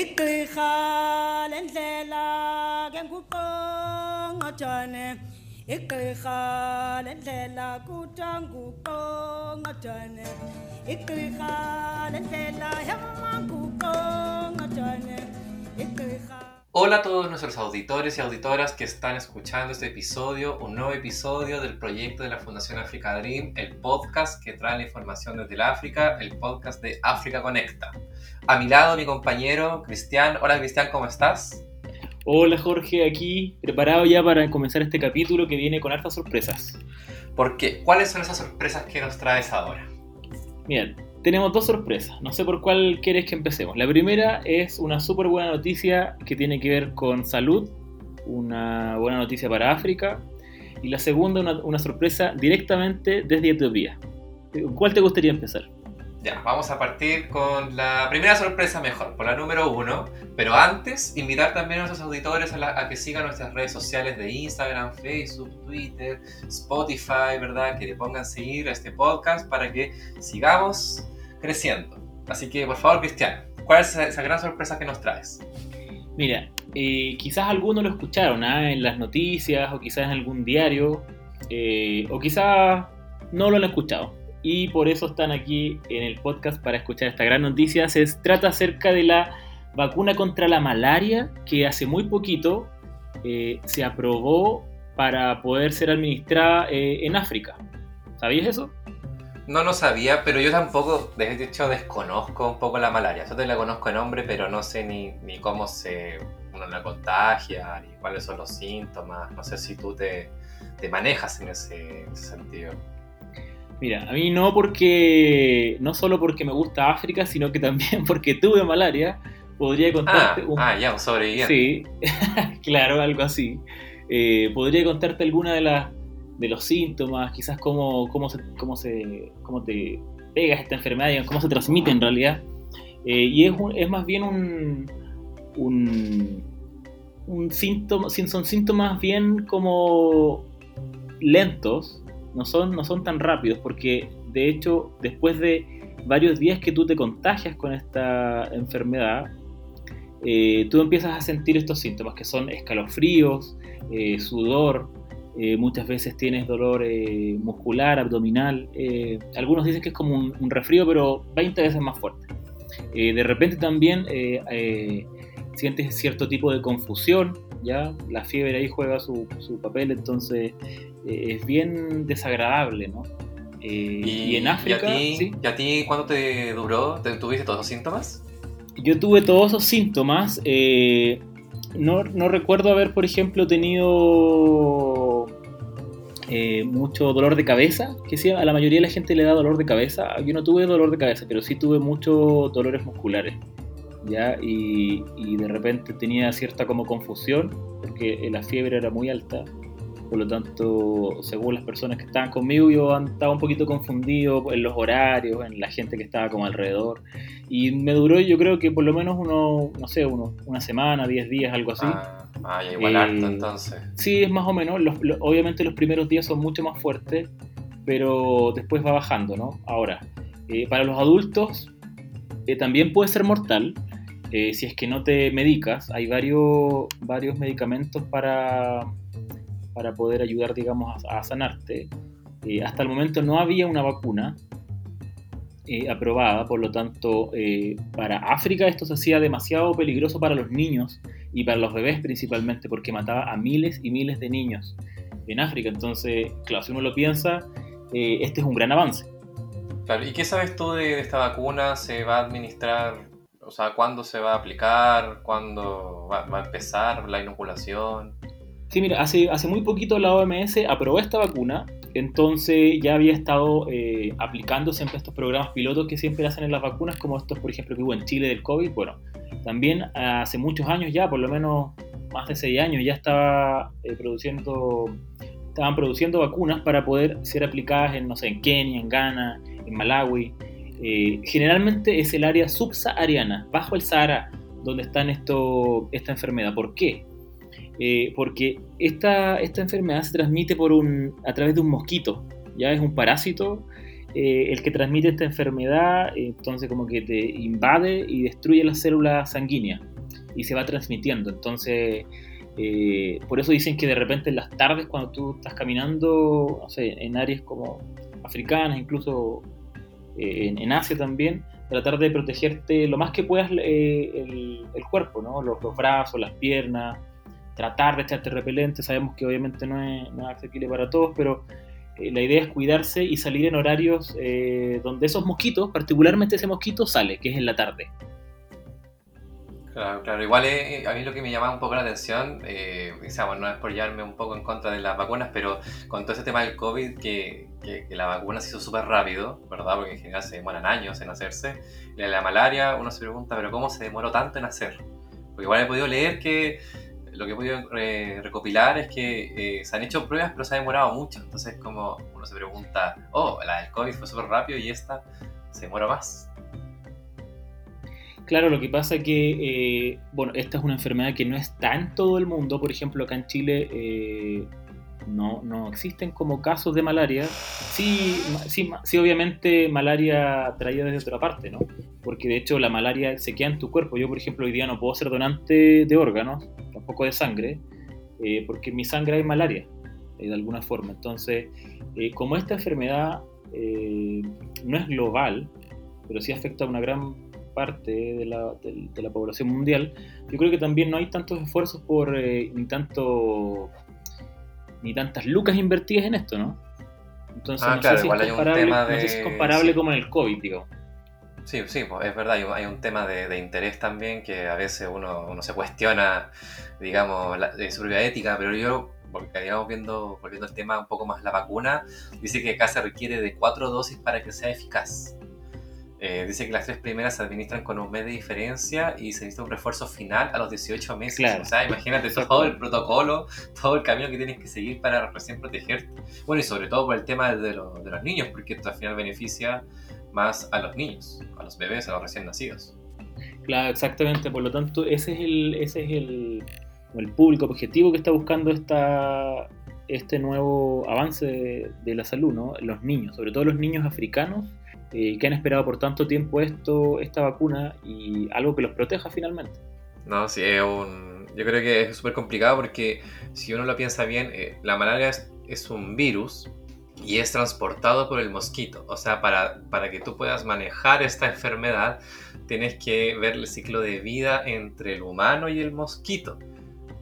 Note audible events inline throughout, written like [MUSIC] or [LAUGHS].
igqirha lendlela ke nguqongqojane igqirha lendlela kuthiwa nguqongqojane igqirha lendlela yama nguqongqojane igqirha Hola a todos nuestros auditores y auditoras que están escuchando este episodio, un nuevo episodio del proyecto de la Fundación Africa Dream, el podcast que trae la información desde el África, el podcast de África Conecta. A mi lado mi compañero Cristian. Hola Cristian, ¿cómo estás? Hola Jorge, aquí preparado ya para comenzar este capítulo que viene con hartas sorpresas. ¿Por qué? ¿Cuáles son esas sorpresas que nos traes ahora? Bien, tenemos dos sorpresas. No sé por cuál quieres que empecemos. La primera es una súper buena noticia que tiene que ver con salud, una buena noticia para África. Y la segunda, una, una sorpresa directamente desde Etiopía. ¿Cuál te gustaría empezar? Ya, vamos a partir con la primera sorpresa mejor, por la número uno. Pero antes, invitar también a nuestros auditores a, la- a que sigan nuestras redes sociales de Instagram, Facebook, Twitter, Spotify, ¿verdad? Que le pongan seguir a este podcast para que sigamos creciendo. Así que, por favor, Cristian, ¿cuál es esa, gran sorpresa que nos traes? Mira, eh, quizás algunos lo escucharon ¿ah? en las noticias o quizás en algún diario eh, o quizás no lo han escuchado y por eso están aquí en el podcast para escuchar esta gran noticia. Se trata acerca de la vacuna contra la malaria que hace muy poquito eh, se aprobó para poder ser administrada en África. ¿Sabías eso? No lo sabía, pero yo tampoco, de hecho, desconozco un poco la malaria. Yo te la conozco de nombre, pero no sé ni, ni cómo se uno la contagia, ni cuáles son los síntomas. No sé si tú te, te manejas en ese, en ese sentido. Mira, a mí no porque, no solo porque me gusta África, sino que también [LAUGHS] porque tuve malaria. Podría Ah, contarte un ah, ya, un sobreviviente. Sí, [LAUGHS] claro, algo así. Eh, podría contarte alguna de las de los síntomas, quizás cómo, cómo, se, cómo, se, cómo te pegas esta enfermedad, digamos, cómo se transmite en realidad. Eh, y es, un- es más bien un, un, síntoma, sí, son síntomas bien como lentos, no son, no son tan rápidos, porque de hecho después de varios días que tú te contagias con esta enfermedad, eh, tú empiezas a sentir estos síntomas que son escalofríos, eh, sudor, eh, muchas veces tienes dolor eh, muscular, abdominal, eh, algunos dicen que es como un, un resfrío pero 20 veces más fuerte. De repente también sientes cierto tipo de confusión, ¿ya? La fiebre ahí juega su, su papel, entonces es bien desagradable, ¿no? Y, en África, ¿y a, ti, ¿sí? ¿y a ti cuándo te duró? ¿Te, ¿Tuviste todos los síntomas? Yo tuve todos esos síntomas. no, no recuerdo haber, por ejemplo, tenido eh, mucho dolor de cabeza, que sí, a la mayoría de la gente le da dolor de cabeza. Yo no tuve dolor de cabeza, pero sí tuve muchos dolores musculares. ¿ya? Y, y de repente tenía cierta como confusión, porque la fiebre era muy alta. Por lo tanto, según las personas que estaban conmigo, yo estaba un poquito confundido en los horarios, en la gente que estaba como alrededor. Y me duró, yo creo que por lo menos uno, no sé, uno, una semana, 10 días, algo así. Ah, ah, ya igual Eh, harto entonces. Sí, es más o menos. Los- obviamente los primeros días son mucho más fuertes, pero después va bajando, ¿no? Ahora, eh, para los adultos eh, también puede ser mortal. eh, si es que no te medicas, hay varios, varios medicamentos para, para poder ayudar, digamos, a, a sanarte. Hasta el momento no había una vacuna eh, aprobada, por lo tanto, eh, para África esto se hacía demasiado peligroso para los niños y para los bebés principalmente, porque mataba a miles y miles de niños en África. Entonces, claro, si uno lo piensa, eh, este es un gran avance. Claro, ¿y qué sabes tú de, de esta vacuna? ¿Se va a administrar? O sea, ¿cuándo se va a aplicar? ¿Cuándo va, va a empezar la inoculación? Sí, mira, hace, hace muy poquito la OMS aprobó esta vacuna, entonces ya había estado eh, aplicando siempre estos programas pilotos que siempre hacen en las vacunas, como estos, por ejemplo, que hubo en Chile del COVID. Bueno, también hace muchos años ya, por lo menos más de seis años, ya estaba eh, produciendo, estaban produciendo vacunas para poder ser aplicadas en, no sé, en Kenia, en Ghana, en Malawi. Eh, generalmente es el área subsahariana, bajo el Sahara, donde está esta enfermedad. ¿Por qué? Eh, porque esta, esta enfermedad se transmite por un, a través de un mosquito, ya es un parásito eh, el que transmite esta enfermedad, entonces como que te invade y destruye las células sanguíneas y se va transmitiendo. Entonces, eh, por eso dicen que de repente en las tardes cuando tú estás caminando, no sé, en áreas como africanas, incluso eh, en, Asia también, tratar de protegerte lo más que puedas el, cuerpo, ¿no? Los, brazos, las piernas, tratar de echarte repelente. Sabemos que obviamente no es, no es accesible para todos, pero eh, la idea es cuidarse y salir en horarios eh, donde esos mosquitos, particularmente ese mosquito, sale, que es en la tarde. Claro, claro. Igual eh, a mí lo que me llama un poco la atención, eh, no es por llevarme un poco en contra de las vacunas, pero con todo ese tema del COVID, que, que, la vacuna se hizo súper rápido, ¿verdad? Porque en general se demoran años en hacerse. La, la malaria, uno se pregunta, ¿pero cómo se demoró tanto en hacer? Porque igual he podido leer que lo que he podido eh, recopilar es que eh, se han hecho pruebas, pero se ha demorado mucho. Entonces, como uno se pregunta, oh, la del COVID fue súper rápido y esta se demora más. Claro, lo que pasa es que, eh, bueno, esta es una enfermedad que no está en todo el mundo. Por ejemplo, acá en Chile no, no existen como casos de malaria. Sí, sí, sí, obviamente malaria traída desde otra parte, ¿no? Porque de hecho la malaria se queda en tu cuerpo. Yo, por ejemplo, hoy día no puedo ser donante de órganos, tampoco de sangre, eh, porque en mi sangre hay malaria, eh, de alguna forma. Entonces, eh, como esta enfermedad no es global, pero sí afecta a una gran parte de la, de la, población mundial, yo creo que también no hay tantos esfuerzos por, ni tanto ni tantas lucas invertidas en esto, ¿no? Entonces, ah, no, sé si es comparable, no sé si es comparable como en el COVID, digo. Sí, sí, es verdad, hay un tema de, interés también que a veces uno, uno se cuestiona, digamos, la, de su propia ética, pero yo, porque digamos, viendo, volviendo al tema un poco más la vacuna, dice que acá se requiere de cuatro dosis para que sea eficaz. Eh, dice que las tres primeras se administran con un mes de diferencia y se necesita un refuerzo final a los 18 meses. O sea, imagínate todo el protocolo, todo el camino que tienes que seguir para recién protegerte. Bueno, y sobre todo por el tema de, de los niños, porque esto al final beneficia más a los niños, a los bebés, a los recién nacidos. Claro, exactamente. Por lo tanto, ese es el, ese es el, el público objetivo que está buscando esta, este nuevo avance de, la salud, ¿no? Los niños, sobre todo los niños africanos eh, que han esperado por tanto tiempo esto, esta vacuna y algo que los proteja finalmente. No, sí, es un, yo creo que es súper complicado porque si uno lo piensa bien, eh, la malaria es, es, un virus y es transportado por el mosquito. O sea, para, para que tú puedas manejar esta [LAUGHS] enfermedad, tienes que ver el ciclo de vida entre el humano y el mosquito.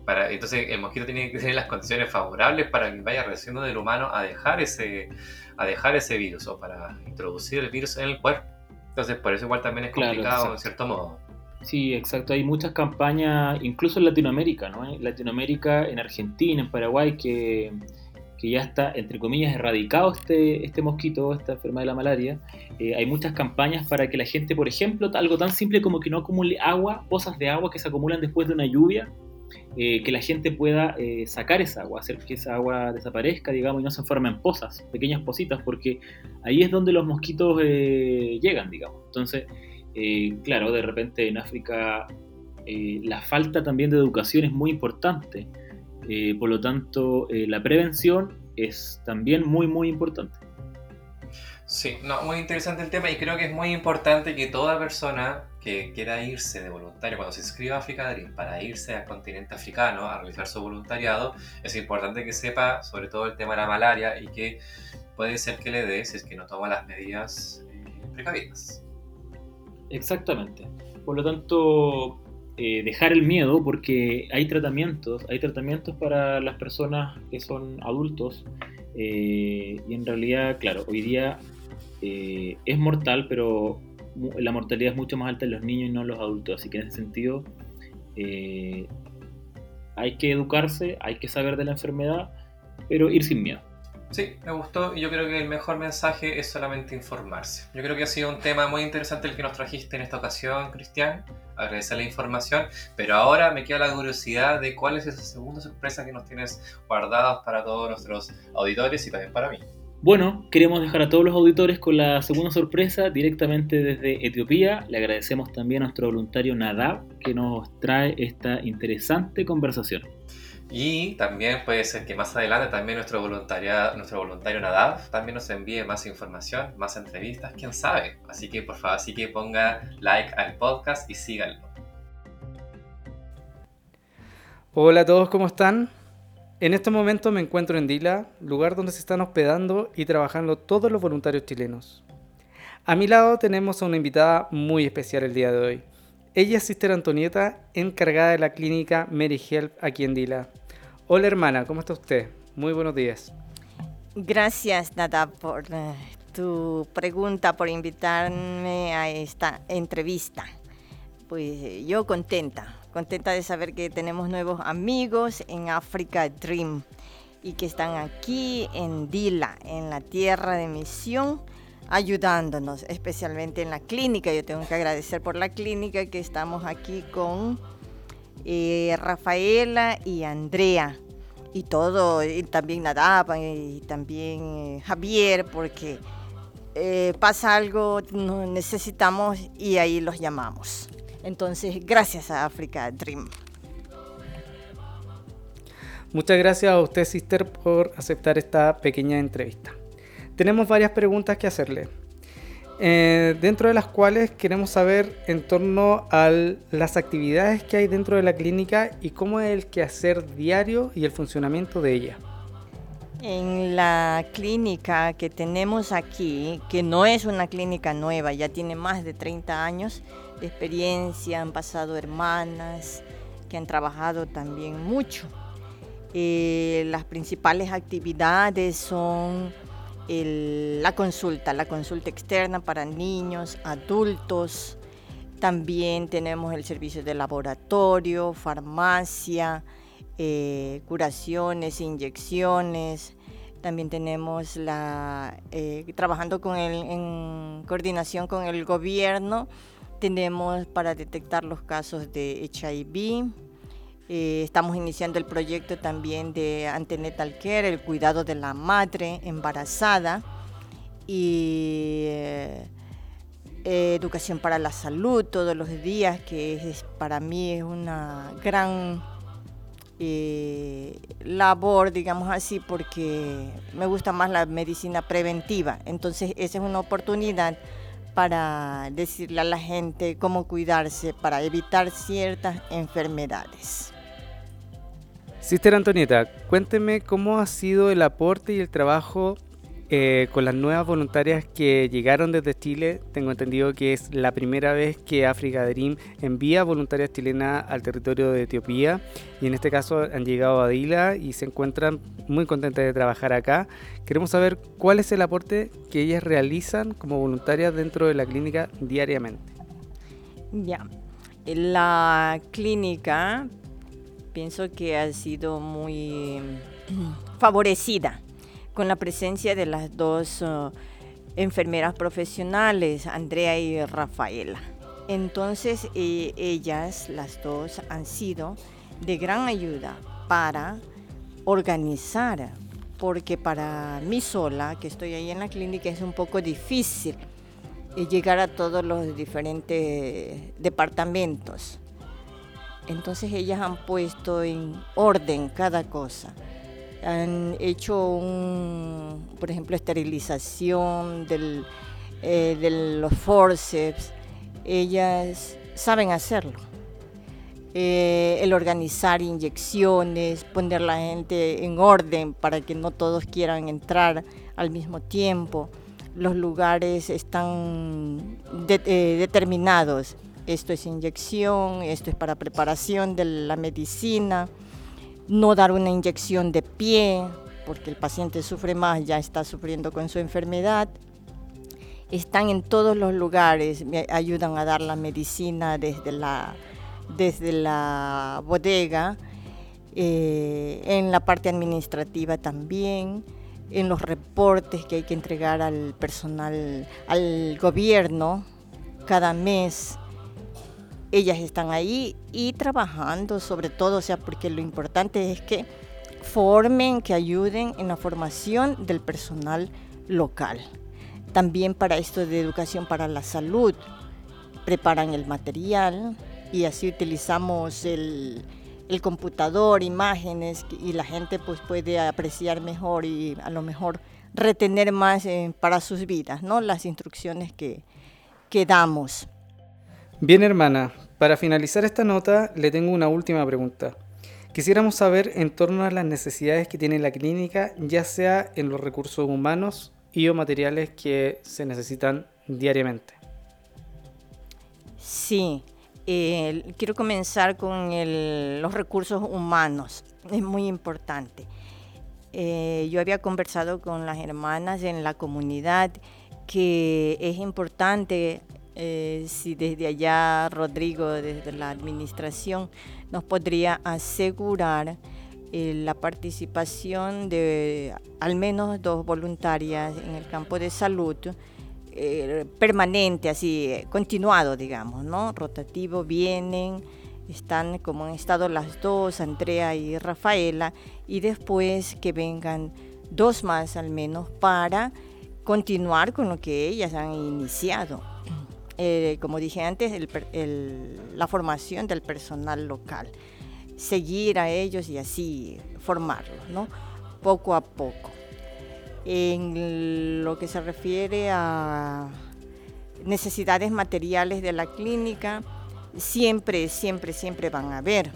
Para, entonces el mosquito tiene que tener las condiciones favorables para que vaya reaccionando del humano a dejar ese, a dejar ese virus o para introducir el virus en el cuerpo. Entonces, por eso igual también es complicado en cierto modo. Sí, exacto. Hay muchas campañas, incluso en Latinoamérica, ¿no? En Latinoamérica, en Argentina, en Paraguay, que, que ya está, entre comillas, erradicado este, este mosquito, esta enfermedad de la malaria. Eh, hay muchas campañas para que la gente, por ejemplo, algo tan simple como que no acumule agua, pozas de agua que se acumulan después de una lluvia, eh, que la gente pueda eh, sacar esa agua, hacer que esa agua desaparezca, digamos, y no se formen pozas, pequeñas positas, porque ahí es donde los mosquitos llegan, digamos. Entonces, claro, de repente en África la falta también de educación es muy importante, por lo tanto, la prevención es también muy, muy importante. Sí, no, muy interesante el tema y creo que es muy importante que toda persona que quiera irse de voluntario, cuando se inscriba a Africa para irse al continente africano a realizar su voluntariado, es importante que sepa sobre todo el tema de la malaria y que puede ser que le dé si es que no toma las medidas eh, precavidas. Exactamente. Por lo tanto, eh, dejar el miedo porque hay tratamientos, hay tratamientos para las personas que son adultos eh, y en realidad, claro, hoy día es mortal, pero la mortalidad es mucho más alta en los niños y no en los adultos. Así que en ese sentido eh, hay que educarse, hay que saber de la enfermedad, pero ir sin miedo. Sí, me gustó y yo creo que el mejor mensaje es solamente informarse. Yo creo que ha sido un tema muy interesante el que nos trajiste en esta ocasión, Cristian. Agradecer la información, pero ahora me queda la curiosidad de cuál es esa segunda sorpresa que nos tienes guardadas para todos nuestros auditores y también para mí. Bueno, queremos dejar a todos los auditores con la segunda sorpresa directamente desde Etiopía. Le agradecemos también a nuestro voluntario Nadab que nos trae esta interesante conversación. Y también puede ser que más adelante también nuestro, voluntaria, nuestro voluntario Nadav también nos envíe más información, más entrevistas, quién sabe. Así que por favor, así que ponga like al podcast y síganlo. Hola a todos, ¿cómo están? En este momento me encuentro en Dila, lugar donde se están hospedando y trabajando todos los voluntarios chilenos. A mi lado tenemos a una invitada muy especial el día de hoy. Ella es Sister Antonieta, encargada de la clínica Mary Help aquí en Dila. Hola hermana, ¿cómo está usted? Muy buenos días. Gracias, Nada, por eh, tu pregunta, por invitarme a esta entrevista. Pues yo contenta, contenta de saber que tenemos nuevos amigos en Africa Dream y que están aquí en Dila, en la tierra de misión, ayudándonos, especialmente en la clínica. Yo tengo que agradecer por la clínica que estamos aquí con eh, Rafaela y Andrea y todo, y también Nadapa y también eh, Javier, porque eh, pasa algo, necesitamos y ahí los llamamos. Entonces, gracias a Africa Dream. Muchas gracias a usted, Sister, por aceptar esta pequeña entrevista. Tenemos varias preguntas que hacerle. Eh, dentro de las cuales queremos saber en torno a las actividades que hay dentro de la clínica y cómo es el quehacer diario y el funcionamiento de ella. En la clínica que tenemos aquí, que no es una clínica nueva, ya tiene más de 30 años de experiencia, han pasado hermanas que han trabajado también mucho. Eh, las principales actividades son la consulta, la consulta externa para niños, adultos. También tenemos el servicio de laboratorio, farmacia, eh, curaciones, inyecciones. También tenemos la, eh, trabajando con el, en coordinación con el gobierno, tenemos para detectar los casos de HIV, eh, estamos iniciando el proyecto también de antenatal care, el cuidado de la madre embarazada y eh, educación para la salud todos los días, que es, para mí es una gran eh, labor, digamos así, porque me gusta más la medicina preventiva. Entonces esa es una oportunidad para decirle a la gente cómo cuidarse para evitar ciertas enfermedades. Sister Antonieta, cuénteme cómo ha sido el aporte y el trabajo eh, con las nuevas voluntarias que llegaron desde Chile. Tengo entendido que es la primera vez que Africa Dream envía voluntarias chilenas al territorio de Etiopía y en este caso han llegado a Dila y se encuentran muy contentas de trabajar acá. Queremos saber cuál es el aporte que ellas realizan como voluntarias dentro de la clínica diariamente. Ya, la clínica pienso que ha sido muy favorecida con la presencia de las dos uh, enfermeras profesionales, Andrea y Rafaela. Entonces e, ellas, las dos, han sido de gran ayuda para organizar, porque para mí sola, que estoy ahí en la clínica, es un poco difícil eh, llegar a todos los diferentes departamentos. Entonces ellas han puesto en orden cada cosa. Han hecho, un, por ejemplo, esterilización eh, de los forceps. Ellas saben hacerlo. Eh, el organizar inyecciones, poner la gente en orden para que no todos quieran entrar al mismo tiempo. Los lugares están eh, determinados esto es inyección, esto es para preparación de la medicina, no dar una inyección de pie, porque el paciente sufre más, ya está sufriendo con su enfermedad. Están en todos los lugares, me ayudan a dar la medicina desde la, desde la bodega, eh, en la parte administrativa también, en los reportes que hay que entregar al personal, al gobierno cada mes ellas están ahí y trabajando sobre todo, o sea, porque lo importante es que formen, que ayuden en la formación del personal local. También para esto de educación para la salud, preparan el material y así utilizamos el, el computador, imágenes, y la gente pues puede apreciar mejor y a lo mejor retener más eh, para sus vidas, ¿no? Las instrucciones que, que damos. Bien, hermana, para finalizar esta nota le tengo una última pregunta. Quisiéramos saber en torno a las necesidades que tiene la clínica, ya sea en los recursos humanos y o materiales que se necesitan diariamente. Sí, eh, quiero comenzar con los recursos humanos, es muy importante. Eh, yo había conversado con las hermanas en la comunidad que es importante eh, si desde allá Rodrigo, desde la administración, nos podría asegurar la participación de al menos dos voluntarias en el campo de salud eh, permanente, así, continuado, digamos, ¿no? Rotativo, vienen, están como han estado las dos, Andrea y Rafaela, y después que vengan dos más al menos para continuar con lo que ellas han iniciado. Eh, como dije antes, la formación del personal local, seguir a ellos y así formarlos. Poco a poco. En lo que se refiere a necesidades materiales de la clínica, siempre, siempre, siempre van a haber.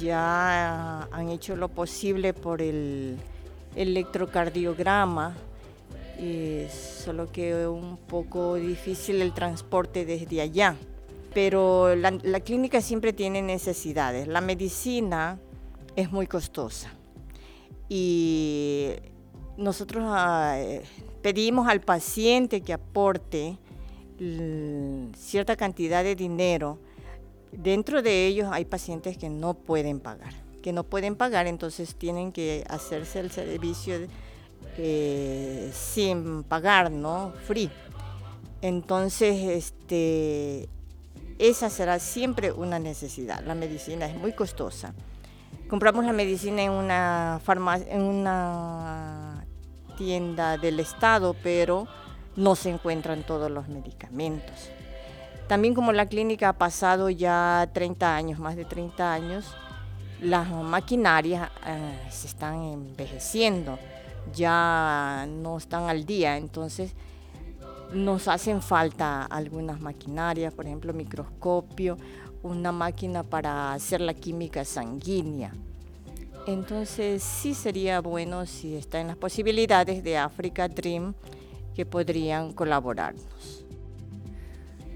Ya han hecho lo posible por el electrocardiograma, solo que un poco difícil el transporte desde allá. Pero la, clínica siempre tiene necesidades. La medicina es muy costosa y nosotros ah, eh, pedimos al paciente que aporte cierta cantidad de dinero. Dentro de ellos hay pacientes que no pueden pagar, que no pueden pagar, entonces tienen que hacerse el servicio eh, sin pagar, ¿no? Free. Entonces, este, esa será siempre una necesidad. La medicina es muy costosa. Compramos la medicina en una farmacia, en una tienda del Estado, pero no se encuentran todos los medicamentos. También como la clínica ha pasado ya 30 años, más de 30 años, las maquinarias eh, se están envejeciendo, ya no están al día, entonces nos hacen falta algunas maquinarias, por ejemplo microscopio, una máquina para hacer la química sanguínea. Entonces sí sería bueno si está en las posibilidades de Africa Dream que podrían colaborarnos.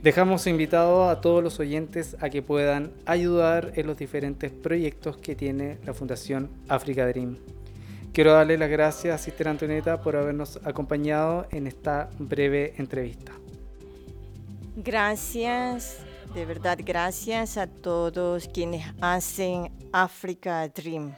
Dejamos invitado a todos los oyentes a que puedan ayudar en los diferentes proyectos que tiene la Fundación Africa Dream. Quiero darle las gracias a Sister Antonieta por habernos acompañado en esta breve entrevista. Gracias, de verdad gracias a todos quienes hacen Africa Dream.